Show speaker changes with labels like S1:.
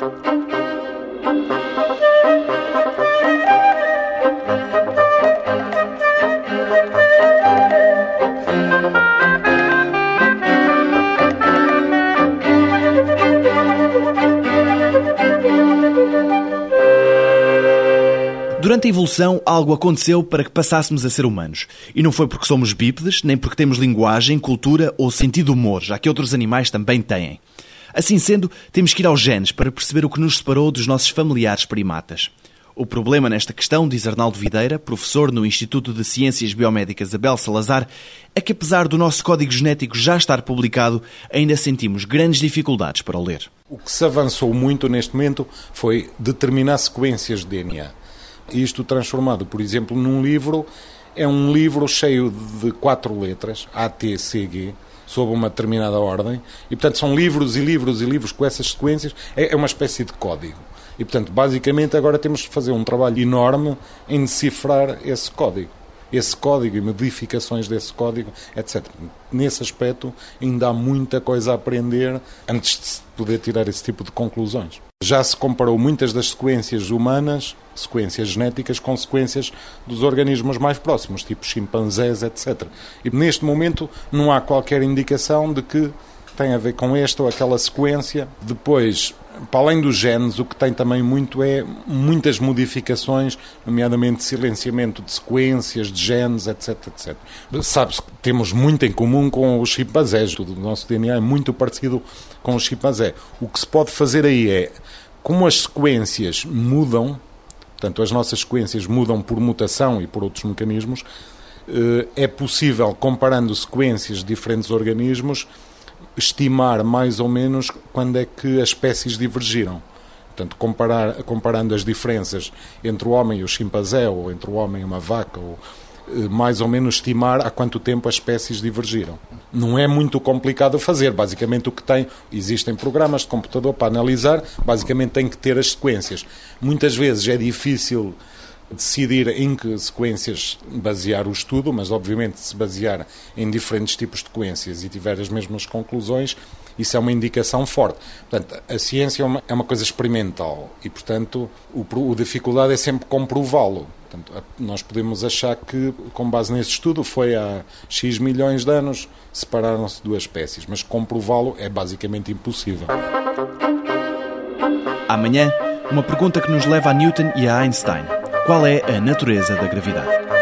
S1: Durante a evolução, algo aconteceu para que passássemos a ser humanos. E não foi porque somos bípedes, nem porque temos linguagem, cultura ou sentido humor, já que outros animais também têm. Assim sendo, temos que ir aos genes para perceber o que nos separou dos nossos familiares primatas. O problema nesta questão, diz Arnaldo Videira, professor no Instituto de Ciências Biomédicas Abel Salazar, é que apesar do nosso código genético já estar publicado, ainda sentimos grandes dificuldades para o ler.
S2: O que se avançou muito neste momento foi determinar sequências de DNA. Isto transformado, por exemplo, num livro, é um livro cheio de quatro letras, A, T, C, G, sob uma determinada ordem, e portanto são livros e livros e livros com essas sequências, é, é uma espécie de código. E portanto, basicamente, agora temos que fazer um trabalho enorme em decifrar esse código esse código e modificações desse código, etc. Nesse aspecto, ainda há muita coisa a aprender antes de se poder tirar esse tipo de conclusões. Já se comparou muitas das sequências humanas, sequências genéticas, com sequências dos organismos mais próximos, tipo chimpanzés, etc. E neste momento não há qualquer indicação de que tem a ver com esta ou aquela sequência. Depois, para além dos genes, o que tem também muito é muitas modificações, nomeadamente silenciamento de sequências, de genes, etc, etc. Sabe-se que temos muito em comum com os chimpanzés, o nosso DNA é muito parecido com o chimpanzé. O que se pode fazer aí é, como as sequências mudam, portanto as nossas sequências mudam por mutação e por outros mecanismos, eh, é possível, comparando sequências de diferentes organismos, estimar mais ou menos quando é que as espécies divergiram. Portanto, comparar, comparando as diferenças entre o homem e o chimpanzé, ou entre o homem e uma vaca, ou eh, mais ou menos estimar há quanto tempo as espécies divergiram. Não é muito complicado fazer, basicamente o que tem, existem programas de computador para analisar, basicamente tem que ter as sequências. Muitas vezes é difícil decidir em que sequências basear o estudo, mas obviamente se basear em diferentes tipos de sequências e tiver as mesmas conclusões, isso é uma indicação forte. Portanto, a ciência é uma, é uma coisa experimental e, portanto, o, o dificuldade é sempre comprová-lo. Portanto, nós podemos achar que, com base nesse estudo, foi há X milhões de anos, separaram-se duas espécies, mas comprová-lo é basicamente impossível.
S1: Amanhã, uma pergunta que nos leva a Newton e a Einstein. Qual é a natureza da gravidade?